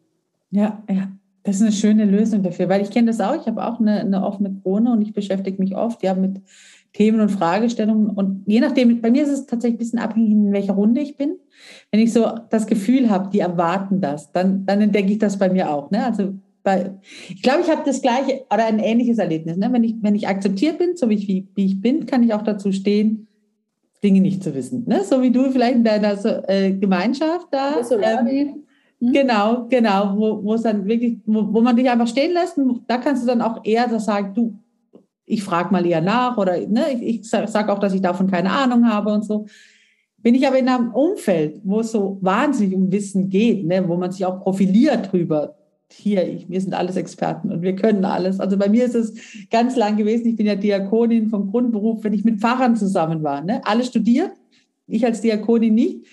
Ja, ja. Das ist eine schöne Lösung dafür, weil ich kenne das auch. Ich habe auch eine, eine offene Krone und ich beschäftige mich oft ja, mit Themen und Fragestellungen. Und je nachdem, bei mir ist es tatsächlich ein bisschen abhängig, in welcher Runde ich bin. Wenn ich so das Gefühl habe, die erwarten das, dann, dann entdecke ich das bei mir auch. Ne? Also bei, ich glaube, ich habe das gleiche oder ein ähnliches Erlebnis. Ne? Wenn, ich, wenn ich akzeptiert bin, so wie ich, wie, wie ich bin, kann ich auch dazu stehen, Dinge nicht zu wissen. Ne? So wie du vielleicht in deiner so, äh, Gemeinschaft da. Ähm, hm? Genau, genau, wo, wo es dann wirklich, wo, wo man dich einfach stehen lässt, da kannst du dann auch eher das sagen, du, ich frage mal eher nach oder ne, ich, ich sage auch, dass ich davon keine Ahnung habe und so. Bin ich aber in einem Umfeld, wo es so wahnsinnig um Wissen geht, ne, wo man sich auch profiliert drüber, hier, ich, wir sind alles Experten und wir können alles. Also bei mir ist es ganz lang gewesen, ich bin ja Diakonin vom Grundberuf, wenn ich mit Pfarrern zusammen war, ne? alle studiert, ich als Diakonin nicht,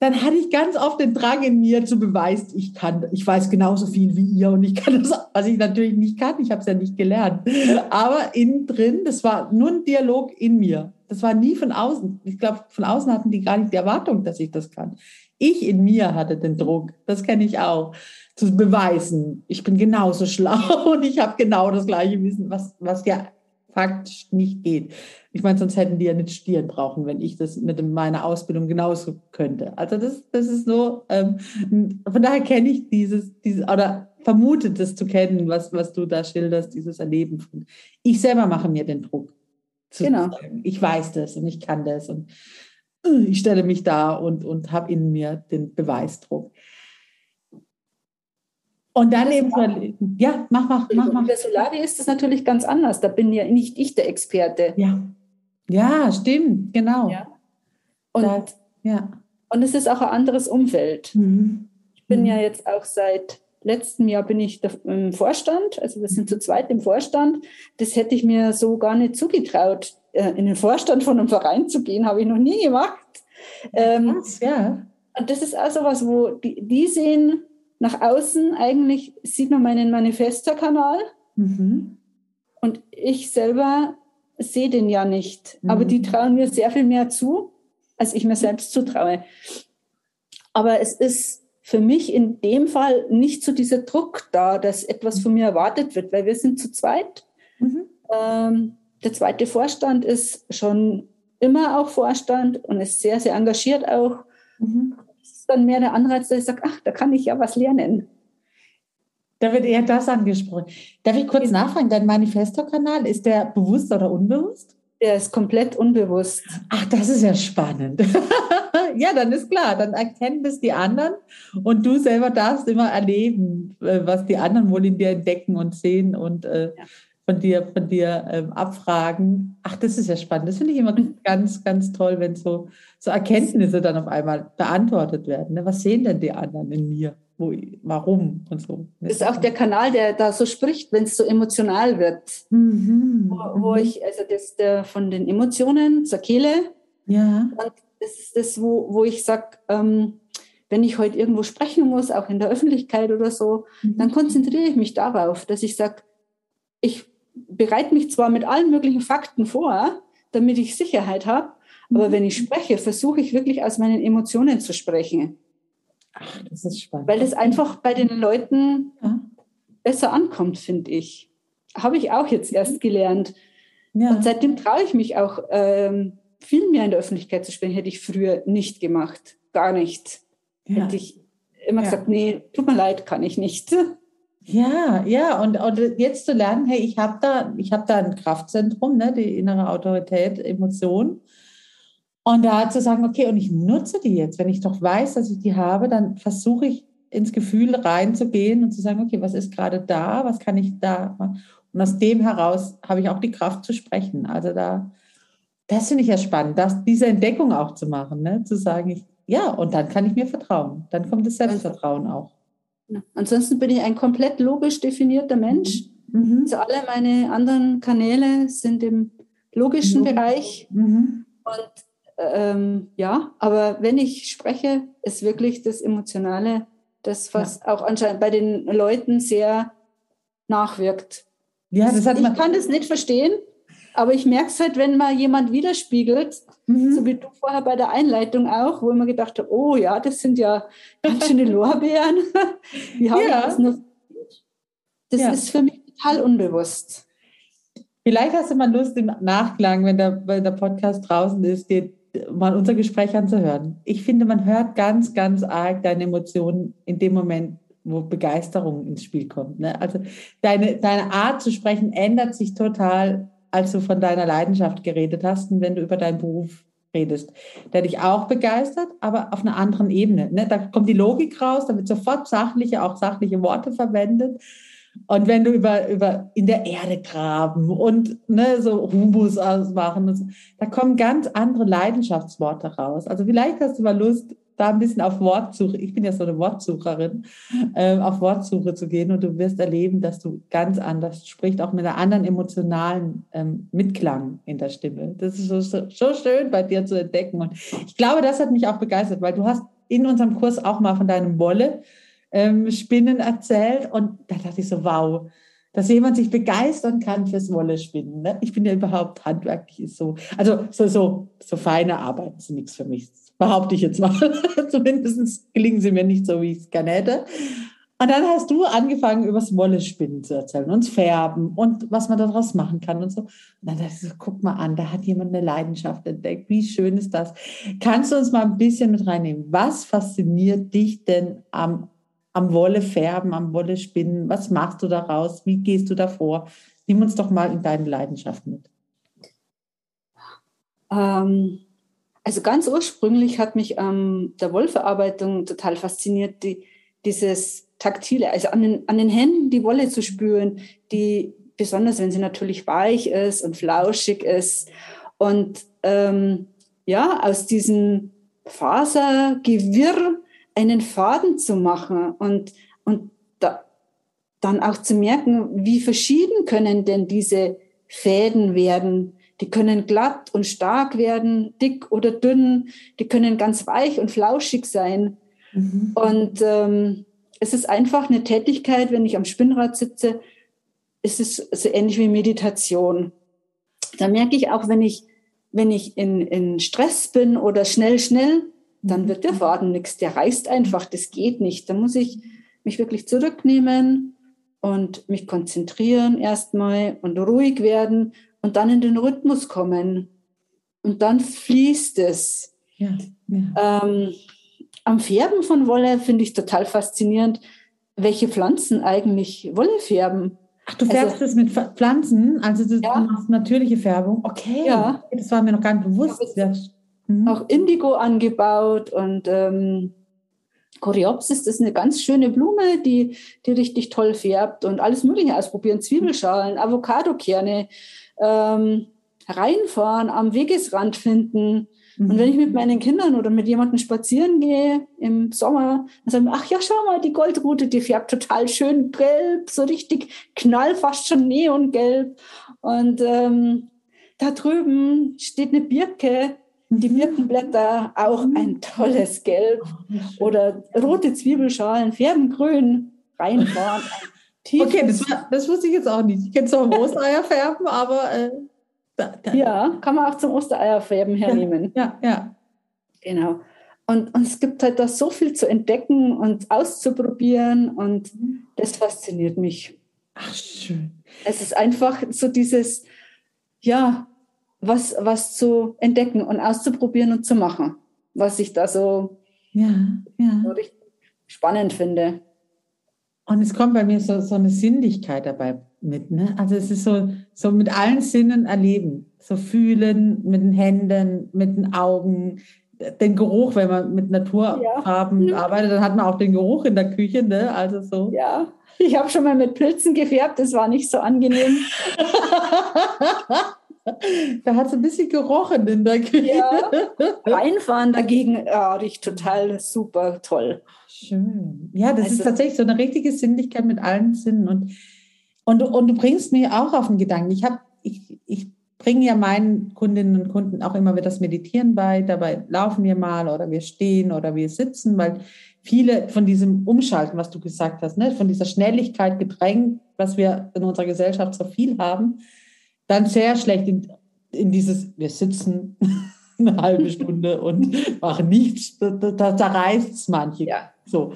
dann hatte ich ganz oft den Drang in mir zu beweisen, ich kann, ich weiß genauso viel wie ihr und ich kann das, was ich natürlich nicht kann, ich habe es ja nicht gelernt. Aber innen drin, das war nur ein Dialog in mir. Das war nie von außen. Ich glaube, von außen hatten die gar nicht die Erwartung, dass ich das kann. Ich in mir hatte den Druck, das kenne ich auch zu beweisen, ich bin genauso schlau und ich habe genau das gleiche Wissen, was, was ja faktisch nicht geht. Ich meine, sonst hätten die ja nicht studieren brauchen, wenn ich das mit meiner Ausbildung genauso könnte. Also das, das ist so, ähm, von daher kenne ich dieses, dieses, oder vermute das zu kennen, was, was du da schilderst, dieses Erleben. Von, ich selber mache mir den Druck. genau. Sagen. Ich weiß das und ich kann das und äh, ich stelle mich da und, und habe in mir den Beweisdruck. Und dann eben, ja, mach, mach, mach, mach. Bei Solari ist das natürlich ganz anders. Da bin ja nicht ich der Experte. Ja, ja stimmt, genau. Ja. Und, das, ja. und es ist auch ein anderes Umfeld. Mhm. bin mhm. ja jetzt auch seit letztem Jahr bin ich im Vorstand, also wir sind zu zweit im Vorstand. Das hätte ich mir so gar nicht zugetraut, äh, in den Vorstand von einem Verein zu gehen, habe ich noch nie gemacht. Ähm, ja. Und das ist auch so was, wo die, die sehen nach außen eigentlich, sieht man meinen Manifesto-Kanal mhm. und ich selber sehe den ja nicht. Mhm. Aber die trauen mir sehr viel mehr zu, als ich mir selbst zutraue. Aber es ist für mich in dem Fall nicht so dieser Druck da, dass etwas von mir erwartet wird, weil wir sind zu zweit. Mhm. Ähm, der zweite Vorstand ist schon immer auch Vorstand und ist sehr, sehr engagiert auch. Mhm. Ist dann mehr der Anreiz, dass ich sage, ach, da kann ich ja was lernen. Da wird eher das angesprochen. Darf ich kurz genau. nachfragen, dein Manifesto-Kanal, ist der bewusst oder unbewusst? Der ist komplett unbewusst. Ach, das ist ja spannend. ja, dann ist klar, dann erkennen das die anderen und du selber darfst immer erleben, äh, was die anderen wohl in dir entdecken und sehen und äh, ja. Von dir, von dir ähm, abfragen. Ach, das ist ja spannend. Das finde ich immer mhm. ganz, ganz toll, wenn so, so Erkenntnisse dann auf einmal beantwortet werden. Ne? Was sehen denn die anderen in mir? Wo, warum und so. Das ist auch der Kanal, der da so spricht, wenn es so emotional wird. Mhm. Wo, wo, mhm. ich, also das der von den Emotionen zur Kehle. Ja. Und das ist das, wo, wo ich sage, ähm, wenn ich heute irgendwo sprechen muss, auch in der Öffentlichkeit oder so, mhm. dann konzentriere ich mich darauf, dass ich sage, ich bereite mich zwar mit allen möglichen Fakten vor, damit ich Sicherheit habe, aber mhm. wenn ich spreche, versuche ich wirklich aus meinen Emotionen zu sprechen. Ach, das ist spannend. Weil es einfach bei den Leuten ja. besser ankommt, finde ich. Habe ich auch jetzt erst gelernt. Ja. Und seitdem traue ich mich auch, ähm, viel mehr in der Öffentlichkeit zu sprechen, hätte ich früher nicht gemacht. Gar nicht. Ja. Hätte ich immer gesagt, nee, tut mir leid, kann ich nicht. Ja, ja, und, und jetzt zu lernen, hey, ich habe da, ich da ein Kraftzentrum, ne, die innere Autorität, Emotion. Und da zu sagen, okay, und ich nutze die jetzt, wenn ich doch weiß, dass ich die habe, dann versuche ich ins Gefühl reinzugehen und zu sagen, okay, was ist gerade da, was kann ich da machen? Und aus dem heraus habe ich auch die Kraft zu sprechen. Also da das finde ich ja spannend, das, diese Entdeckung auch zu machen, ne? zu sagen, ich, ja, und dann kann ich mir vertrauen. Dann kommt das Selbstvertrauen auch. Ansonsten bin ich ein komplett logisch definierter Mensch. Mhm. Also alle meine anderen Kanäle sind im logischen mhm. Bereich. Mhm. Und ähm, ja, aber wenn ich spreche, ist wirklich das Emotionale, das, was ja. auch anscheinend bei den Leuten sehr nachwirkt. Ja, das hat man, ich kann das nicht verstehen, aber ich merke es halt, wenn mal jemand widerspiegelt, mhm. so wie du vorher bei der Einleitung auch, wo ich mir gedacht habe, oh ja, das sind ja ganz schöne Lorbeeren. Wie habe ja. das noch? Das ja. ist für mich total unbewusst. Vielleicht hast du mal Lust im Nachklang, wenn der, wenn der Podcast draußen ist, dir mal unser Gespräch anzuhören. Ich finde, man hört ganz, ganz arg deine Emotionen in dem Moment, wo Begeisterung ins Spiel kommt. Ne? Also deine, deine Art zu sprechen ändert sich total als du von deiner Leidenschaft geredet hast und wenn du über deinen Beruf redest, der dich auch begeistert, aber auf einer anderen Ebene. Ne? Da kommt die Logik raus, da wird sofort sachliche, auch sachliche Worte verwendet. Und wenn du über, über in der Erde graben und ne, so Humus ausmachen, so, da kommen ganz andere Leidenschaftsworte raus. Also vielleicht hast du mal Lust, da ein bisschen auf Wortsuche, ich bin ja so eine Wortsucherin, äh, auf Wortsuche zu gehen und du wirst erleben, dass du ganz anders sprichst, auch mit einer anderen emotionalen ähm, Mitklang in der Stimme. Das ist so, so, schön bei dir zu entdecken. Und ich glaube, das hat mich auch begeistert, weil du hast in unserem Kurs auch mal von deinem Wolle ähm, Spinnen erzählt und da dachte ich so, wow, dass jemand sich begeistern kann fürs Wolle-Spinnen. Ne? Ich bin ja überhaupt handwerklich so, also so, so, so feine Arbeit ist nichts für mich behaupte ich jetzt mal. Zumindest gelingen sie mir nicht so, wie ich es gerne hätte. Und dann hast du angefangen, über das Wolle-Spinnen zu erzählen und Färben und was man daraus machen kann und so. Und dann dachte ich so, guck mal an, da hat jemand eine Leidenschaft entdeckt. Wie schön ist das? Kannst du uns mal ein bisschen mit reinnehmen? Was fasziniert dich denn am, am Wolle-Färben, am Wolle-Spinnen? Was machst du daraus? Wie gehst du davor? Nimm uns doch mal in deine Leidenschaft mit. Ähm, also ganz ursprünglich hat mich ähm, der Wollverarbeitung total fasziniert, die, dieses Taktile, also an den, an den Händen die Wolle zu spüren, die besonders wenn sie natürlich weich ist und flauschig ist. Und ähm, ja, aus diesem Fasergewirr einen Faden zu machen und, und da, dann auch zu merken, wie verschieden können denn diese Fäden werden. Die können glatt und stark werden, dick oder dünn. Die können ganz weich und flauschig sein. Mhm. Und ähm, es ist einfach eine Tätigkeit, wenn ich am Spinnrad sitze, ist es so ähnlich wie Meditation. Da merke ich auch, wenn ich, wenn ich in, in Stress bin oder schnell, schnell, dann wird der Faden nichts. Der reißt einfach, das geht nicht. Da muss ich mich wirklich zurücknehmen und mich konzentrieren erstmal und ruhig werden und dann in den Rhythmus kommen. Und dann fließt es. Ja, ja. Ähm, am Färben von Wolle finde ich total faszinierend, welche Pflanzen eigentlich Wolle färben. Ach, du färbst also, das mit Pflanzen? Also das ja. ist natürliche Färbung? Okay. Ja. Das war mir noch gar nicht bewusst. Mhm. Auch Indigo angebaut und ähm, Coreopsis, das ist eine ganz schöne Blume, die, die richtig toll färbt und alles Mögliche ausprobieren. Zwiebelschalen, Avocadokerne, ähm, reinfahren, am Wegesrand finden. Und wenn ich mit meinen Kindern oder mit jemandem spazieren gehe im Sommer, dann sagen wir, ach ja, schau mal, die Goldrute, die färbt total schön gelb, so richtig knall, fast schon neongelb. Und ähm, da drüben steht eine Birke, die Birkenblätter auch ein tolles Gelb. Oder rote Zwiebelschalen, färben grün, reinfahren. okay, das, das, wusste ich jetzt auch nicht. Ich kenne zwar Ostereier färben, aber äh, da, da. ja, kann man auch zum Ostereierfärben hernehmen. Ja, ja. ja. Genau. Und, und, es gibt halt da so viel zu entdecken und auszuprobieren und das fasziniert mich. Ach, schön. Es ist einfach so dieses, ja, was, was zu entdecken und auszuprobieren und zu machen, was ich da so, ja, ja. so richtig spannend finde. Und es kommt bei mir so, so eine Sinnlichkeit dabei mit. Ne? Also es ist so, so mit allen Sinnen erleben. So fühlen, mit den Händen, mit den Augen, den Geruch, wenn man mit Naturfarben ja. arbeitet, dann hat man auch den Geruch in der Küche. Ne? Also so. Ja, ich habe schon mal mit Pilzen gefärbt, das war nicht so angenehm. da hat es ein bisschen gerochen in der Küche. Ja. Reinfahren dagegen, ja, riecht total super toll. Schön. Ja, das also, ist tatsächlich so eine richtige Sinnlichkeit mit allen Sinnen. Und, und, und du bringst mir auch auf den Gedanken. Ich, hab, ich, ich bringe ja meinen Kundinnen und Kunden auch immer wieder das Meditieren bei. Dabei laufen wir mal oder wir stehen oder wir sitzen, weil viele von diesem Umschalten, was du gesagt hast, ne, von dieser Schnelligkeit gedrängt, was wir in unserer Gesellschaft so viel haben, dann sehr schlecht in, in dieses, wir sitzen eine halbe Stunde und machen nichts, da, da, da reißt es manche. Ja. So.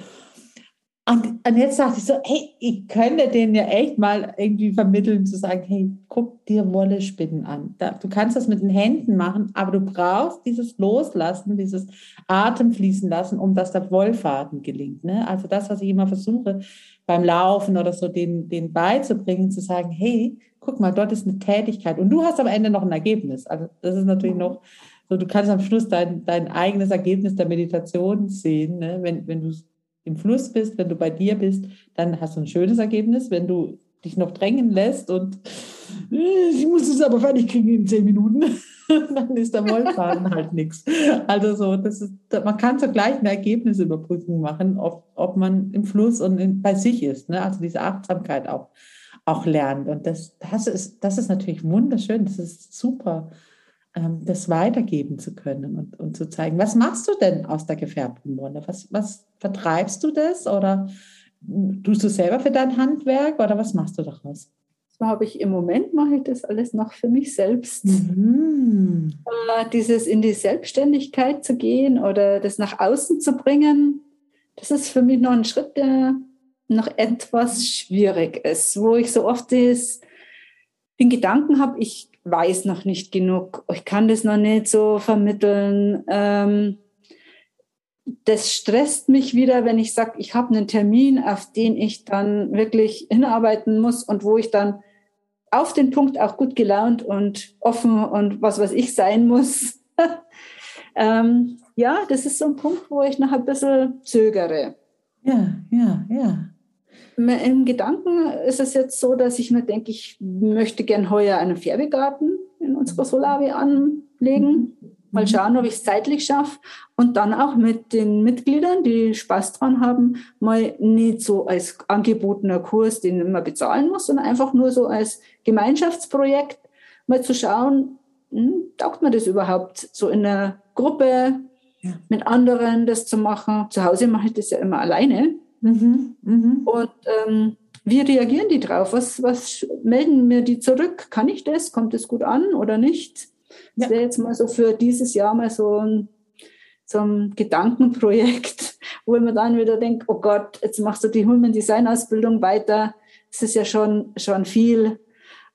Und, und, jetzt dachte ich so, hey, ich könnte denen ja echt mal irgendwie vermitteln, zu sagen, hey, guck dir Wolle-Spinnen an. Da, du kannst das mit den Händen machen, aber du brauchst dieses Loslassen, dieses Atem fließen lassen, um dass der Wollfaden gelingt. Ne? Also das, was ich immer versuche, beim Laufen oder so, den, den beizubringen, zu sagen, hey, guck mal, dort ist eine Tätigkeit und du hast am Ende noch ein Ergebnis. Also das ist natürlich noch so, du kannst am Schluss dein, dein eigenes Ergebnis der Meditation sehen. Ne? Wenn, wenn du im Fluss bist, wenn du bei dir bist, dann hast du ein schönes Ergebnis. Wenn du dich noch drängen lässt und äh, ich muss es aber fertig kriegen in zehn Minuten, dann ist der Wollfaden halt nichts. Also so, das ist, man kann so gleich eine Ergebnisüberprüfung machen, ob, ob man im Fluss und in, bei sich ist. Ne? Also diese Achtsamkeit auch auch lernt. Und das, das, ist, das ist natürlich wunderschön, das ist super, das weitergeben zu können und, und zu zeigen. Was machst du denn aus der gefärbten Wolle? Was, was vertreibst du das oder tust du selber für dein Handwerk oder was machst du daraus? So habe ich im Moment mache ich das alles noch für mich selbst. Mhm. Äh, dieses in die Selbstständigkeit zu gehen oder das nach außen zu bringen, das ist für mich noch ein Schritt, der noch etwas schwierig ist, wo ich so oft das, den Gedanken habe, ich weiß noch nicht genug, ich kann das noch nicht so vermitteln. Ähm, das stresst mich wieder, wenn ich sage, ich habe einen Termin, auf den ich dann wirklich hinarbeiten muss und wo ich dann auf den Punkt auch gut gelaunt und offen und was weiß ich sein muss. ähm, ja, das ist so ein Punkt, wo ich noch ein bisschen zögere. Ja, ja, ja. Im Gedanken ist es jetzt so, dass ich mir denke, ich möchte gern heuer einen Färbegarten in unserer Solavi anlegen. Mal mhm. schauen, ob ich es zeitlich schaffe. Und dann auch mit den Mitgliedern, die Spaß dran haben, mal nicht so als angebotener Kurs, den man bezahlen muss, sondern einfach nur so als Gemeinschaftsprojekt mal zu schauen, hm, taugt man das überhaupt, so in einer Gruppe ja. mit anderen das zu machen. Zu Hause mache ich das ja immer alleine. Mhm. Mhm. Und ähm, wie reagieren die drauf? Was, was melden mir die zurück? Kann ich das? Kommt es gut an oder nicht? Das wäre jetzt mal so für dieses Jahr mal so ein, so ein Gedankenprojekt, wo man dann wieder denkt, oh Gott, jetzt machst du die Human Design Ausbildung weiter. Das ist ja schon, schon viel.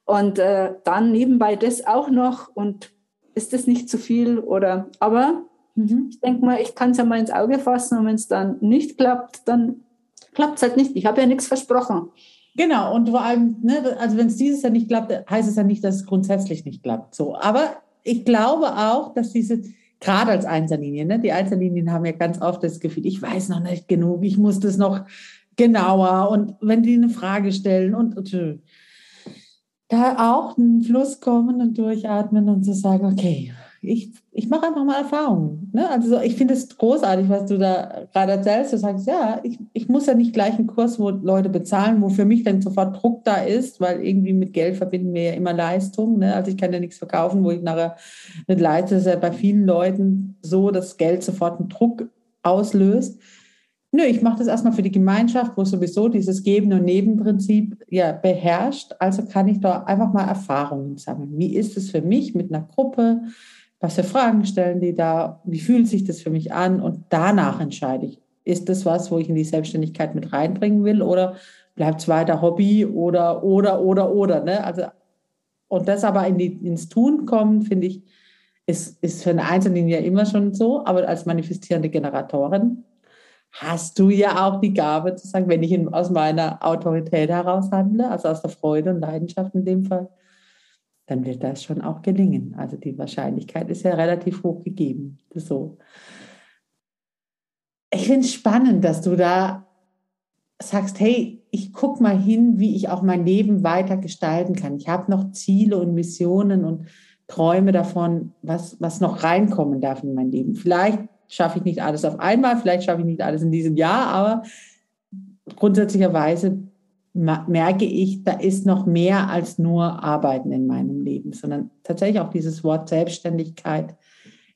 Und äh, dann nebenbei das auch noch und ist das nicht zu viel oder, aber mhm. ich denke mal, ich kann es ja mal ins Auge fassen und wenn es dann nicht klappt, dann klappt es halt nicht. Ich habe ja nichts versprochen. Genau, und vor allem, ne, also wenn es dieses Jahr nicht klappt, heißt es ja nicht, dass es grundsätzlich nicht klappt. So, aber ich glaube auch, dass diese, gerade als Einzellinie, ne, die Einzellinien haben ja ganz oft das Gefühl, ich weiß noch nicht genug, ich muss das noch genauer und wenn die eine Frage stellen und, und da auch einen Fluss kommen und durchatmen und zu sagen, okay, ich, ich mache einfach mal Erfahrungen. Ne? Also ich finde es großartig, was du da gerade erzählst. Du sagst, ja, ich, ich muss ja nicht gleich einen Kurs, wo Leute bezahlen, wo für mich dann sofort Druck da ist, weil irgendwie mit Geld verbinden wir ja immer Leistung. Ne? Also ich kann ja nichts verkaufen, wo ich nachher nicht leiste. Das ist ja bei vielen Leuten so, dass Geld sofort einen Druck auslöst. Nö, ich mache das erstmal für die Gemeinschaft, wo sowieso dieses Geben- und Nebenprinzip ja beherrscht. Also kann ich da einfach mal Erfahrungen sammeln. Wie ist es für mich mit einer Gruppe? Was für Fragen stellen die da, wie fühlt sich das für mich an und danach entscheide ich, ist das was, wo ich in die Selbstständigkeit mit reinbringen will oder bleibt es weiter Hobby oder, oder, oder, oder. Ne? Also, und das aber in die, ins Tun kommen, finde ich, ist, ist für eine Einzelne ja immer schon so, aber als manifestierende Generatorin hast du ja auch die Gabe zu sagen, wenn ich aus meiner Autorität heraus handle, also aus der Freude und Leidenschaft in dem Fall, dann wird das schon auch gelingen. Also die Wahrscheinlichkeit ist ja relativ hoch gegeben. So. Ich finde es spannend, dass du da sagst, hey, ich gucke mal hin, wie ich auch mein Leben weiter gestalten kann. Ich habe noch Ziele und Missionen und Träume davon, was, was noch reinkommen darf in mein Leben. Vielleicht schaffe ich nicht alles auf einmal, vielleicht schaffe ich nicht alles in diesem Jahr, aber grundsätzlicherweise merke ich, da ist noch mehr als nur Arbeiten in meinem Leben, sondern tatsächlich auch dieses Wort Selbstständigkeit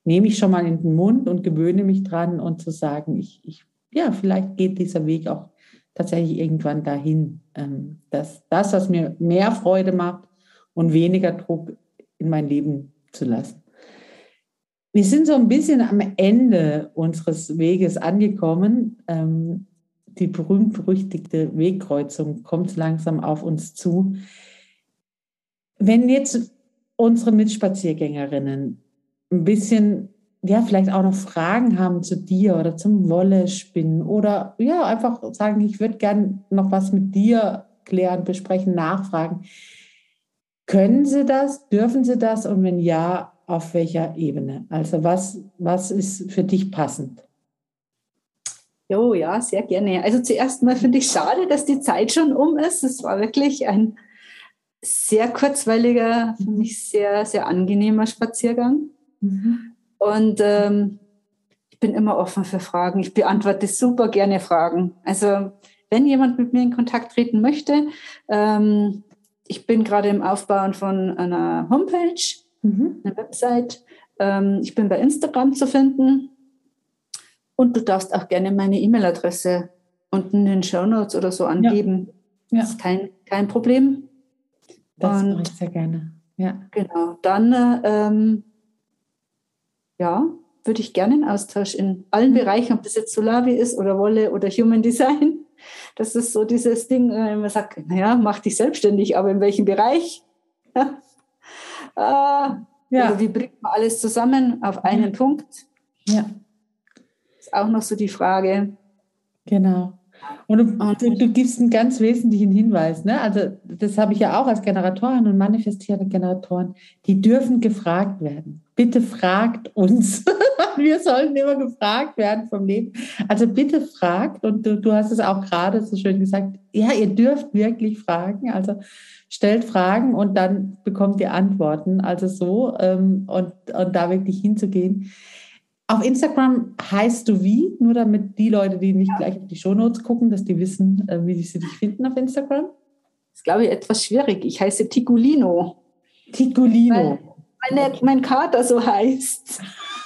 nehme ich schon mal in den Mund und gewöhne mich dran und zu sagen, ich, ich ja, vielleicht geht dieser Weg auch tatsächlich irgendwann dahin, ähm, dass das, was mir mehr Freude macht und weniger Druck in mein Leben zu lassen. Wir sind so ein bisschen am Ende unseres Weges angekommen. Die berühmt-berüchtigte Wegkreuzung kommt langsam auf uns zu. Wenn jetzt unsere Mitspaziergängerinnen ein bisschen, ja, vielleicht auch noch Fragen haben zu dir oder zum Wolle-Spinnen oder ja, einfach sagen, ich würde gern noch was mit dir klären, besprechen, nachfragen. Können Sie das? Dürfen Sie das? Und wenn ja, auf welcher Ebene? Also was, was ist für dich passend? Jo, ja, sehr gerne. Also zuerst mal finde ich schade, dass die Zeit schon um ist. Es war wirklich ein sehr kurzweiliger, für mich sehr, sehr angenehmer Spaziergang. Mhm. Und ähm, ich bin immer offen für Fragen. Ich beantworte super gerne Fragen. Also wenn jemand mit mir in Kontakt treten möchte, ähm, ich bin gerade im Aufbauen von einer Homepage, mhm. einer Website. Ähm, ich bin bei Instagram zu finden. Und du darfst auch gerne meine E-Mail-Adresse unten in den Show Notes oder so angeben. Ja. ja. Das ist kein, kein Problem. Das mache ich sehr gerne. Ja. Genau. Dann ähm, ja, würde ich gerne einen Austausch in allen mhm. Bereichen, ob das jetzt Solavi ist oder Wolle oder Human Design. Das ist so dieses Ding, wenn man sagt, naja, mach dich selbstständig, aber in welchem Bereich? äh, ja. Oder wie bringt man alles zusammen auf einen ja. Punkt? Ja auch noch so die Frage. Genau. Und du, du, du, gibst einen ganz wesentlichen Hinweis. Ne? Also das habe ich ja auch als Generatoren und manifestierende Generatoren. Die dürfen gefragt werden. Bitte fragt uns. wir sollen immer gefragt werden vom Leben. Also bitte fragt und du, du hast es auch gerade so schön gesagt. Ja, ihr dürft wirklich fragen. Also stellt Fragen und dann bekommt ihr Antworten. Also so ähm, und, und da wirklich hinzugehen. Auf Instagram heißt du wie? Nur damit die Leute, die nicht gleich auf die Shownotes gucken, dass die wissen, äh, wie sie dich finden auf Instagram. Das ist, glaube ich, etwas schwierig. Ich heiße. Ticulino. Weil meine, mein Kater so heißt.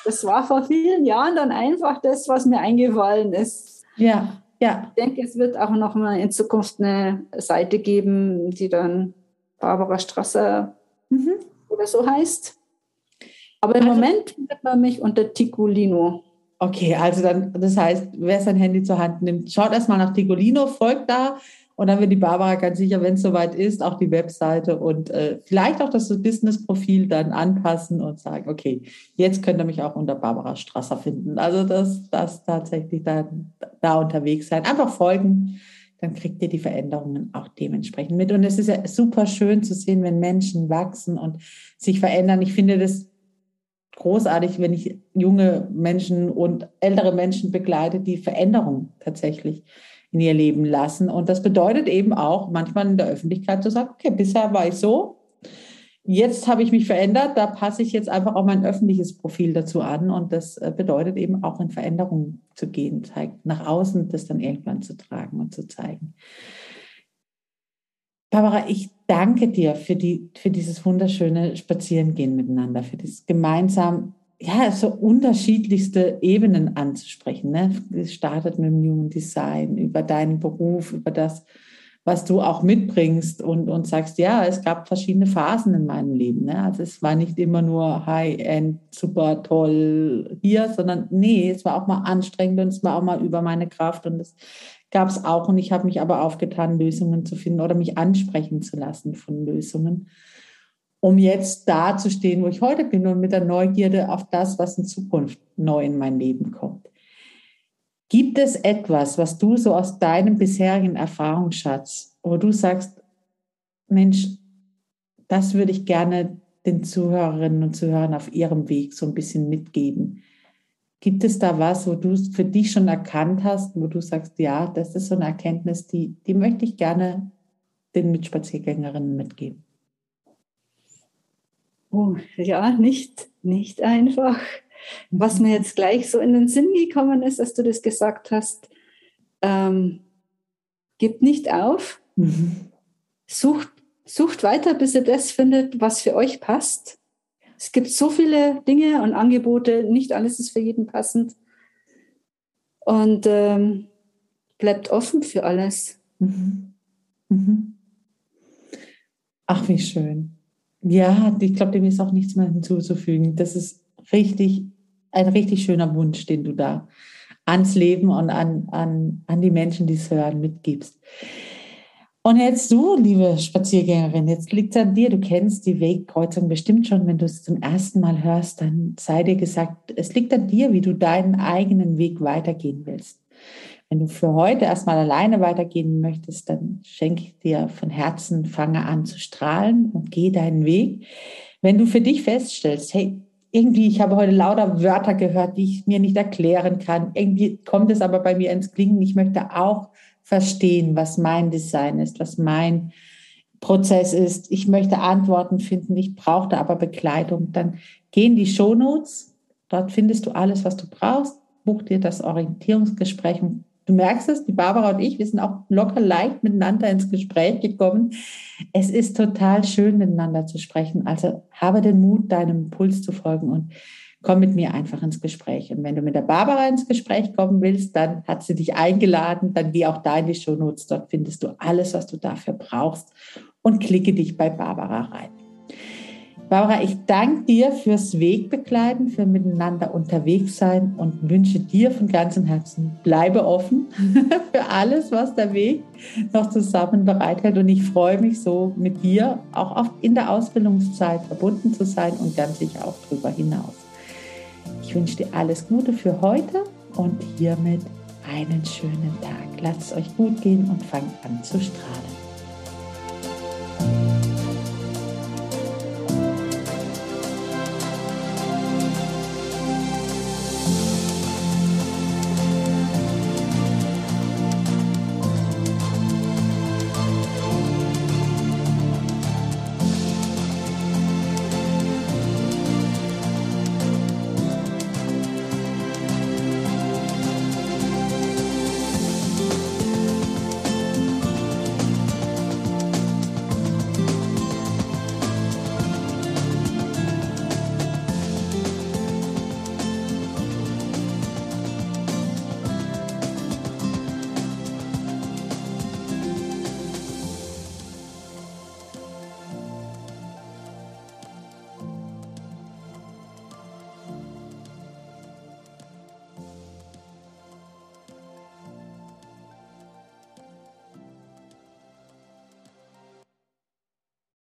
Das war vor vielen Jahren dann einfach das, was mir eingefallen ist. Ja, ja. Ich denke, es wird auch noch mal in Zukunft eine Seite geben, die dann Barbara Strasser mhm. oder so heißt. Aber im also, Moment findet man mich unter Ticulino. Okay, also dann, das heißt, wer sein Handy zur Hand nimmt, schaut erstmal nach Ticulino, folgt da und dann wird die Barbara ganz sicher, wenn es soweit ist, auch die Webseite und äh, vielleicht auch das Business-Profil dann anpassen und sagen, okay, jetzt könnt ihr mich auch unter Barbara Strasser finden. Also das, das tatsächlich da, da unterwegs sein. Einfach folgen, dann kriegt ihr die Veränderungen auch dementsprechend mit. Und es ist ja super schön zu sehen, wenn Menschen wachsen und sich verändern. Ich finde das großartig, wenn ich junge Menschen und ältere Menschen begleite, die Veränderung tatsächlich in ihr Leben lassen. Und das bedeutet eben auch manchmal in der Öffentlichkeit zu sagen, okay, bisher war ich so, jetzt habe ich mich verändert, da passe ich jetzt einfach auch mein öffentliches Profil dazu an. Und das äh, bedeutet eben auch in Veränderungen zu gehen, nach außen das dann irgendwann zu tragen und zu zeigen. Barbara, ich danke dir für, die, für dieses wunderschöne Spazierengehen miteinander, für dieses gemeinsam, ja, so unterschiedlichste Ebenen anzusprechen. Ne? Es startet mit dem Human Design, über deinen Beruf, über das, was du auch mitbringst und, und sagst, ja, es gab verschiedene Phasen in meinem Leben. Ne? Also es war nicht immer nur High-End, super toll hier, sondern nee, es war auch mal anstrengend und es war auch mal über meine Kraft und es gab es auch und ich habe mich aber aufgetan, Lösungen zu finden oder mich ansprechen zu lassen von Lösungen, um jetzt da zu stehen, wo ich heute bin und mit der Neugierde auf das, was in Zukunft neu in mein Leben kommt. Gibt es etwas, was du so aus deinem bisherigen Erfahrungsschatz, wo du sagst, Mensch, das würde ich gerne den Zuhörerinnen und Zuhörern auf ihrem Weg so ein bisschen mitgeben? Gibt es da was, wo du es für dich schon erkannt hast, wo du sagst, ja, das ist so eine Erkenntnis, die, die möchte ich gerne den Mitspaziergängerinnen mitgeben? Oh, ja, nicht, nicht einfach. Was mir jetzt gleich so in den Sinn gekommen ist, dass du das gesagt hast, ähm, gebt nicht auf, mhm. sucht, sucht weiter, bis ihr das findet, was für euch passt. Es gibt so viele Dinge und Angebote, nicht alles ist für jeden passend. Und ähm, bleibt offen für alles. Mhm. Mhm. Ach, wie schön. Ja, ich glaube, dem ist auch nichts mehr hinzuzufügen. Das ist richtig, ein richtig schöner Wunsch, den du da ans Leben und an, an, an die Menschen, die es hören, mitgibst. Und jetzt du, liebe Spaziergängerin, jetzt liegt es an dir. Du kennst die Wegkreuzung bestimmt schon. Wenn du es zum ersten Mal hörst, dann sei dir gesagt, es liegt an dir, wie du deinen eigenen Weg weitergehen willst. Wenn du für heute erstmal alleine weitergehen möchtest, dann schenke ich dir von Herzen, fange an zu strahlen und geh deinen Weg. Wenn du für dich feststellst, hey, irgendwie, ich habe heute lauter Wörter gehört, die ich mir nicht erklären kann. Irgendwie kommt es aber bei mir ins Klingen. Ich möchte auch verstehen, was mein Design ist, was mein Prozess ist. Ich möchte Antworten finden, ich brauchte aber Begleitung. Dann geh in die Shownotes, dort findest du alles, was du brauchst. Buch dir das Orientierungsgespräch. Du merkst es, die Barbara und ich, wir sind auch locker leicht miteinander ins Gespräch gekommen. Es ist total schön, miteinander zu sprechen. Also habe den Mut, deinem Puls zu folgen und komm mit mir einfach ins Gespräch. Und wenn du mit der Barbara ins Gespräch kommen willst, dann hat sie dich eingeladen. Dann geh auch da in die Shownotes. Dort findest du alles, was du dafür brauchst und klicke dich bei Barbara rein. Barbara, ich danke dir fürs Wegbegleiten, für miteinander unterwegs sein und wünsche dir von ganzem Herzen, bleibe offen für alles, was der Weg noch zusammen bereithält. Und ich freue mich so, mit dir auch in der Ausbildungszeit verbunden zu sein und ganz sicher auch darüber hinaus. Ich wünsche dir alles Gute für heute und hiermit einen schönen Tag. Lasst es euch gut gehen und fangt an zu strahlen.